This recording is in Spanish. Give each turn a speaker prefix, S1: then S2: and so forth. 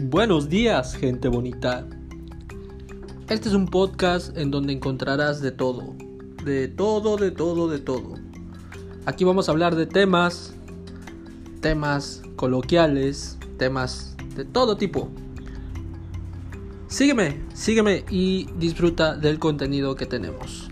S1: Buenos días, gente bonita. Este es un podcast en donde encontrarás de todo. De todo, de todo, de todo. Aquí vamos a hablar de temas, temas coloquiales, temas de todo tipo. Sígueme, sígueme y disfruta del contenido que tenemos.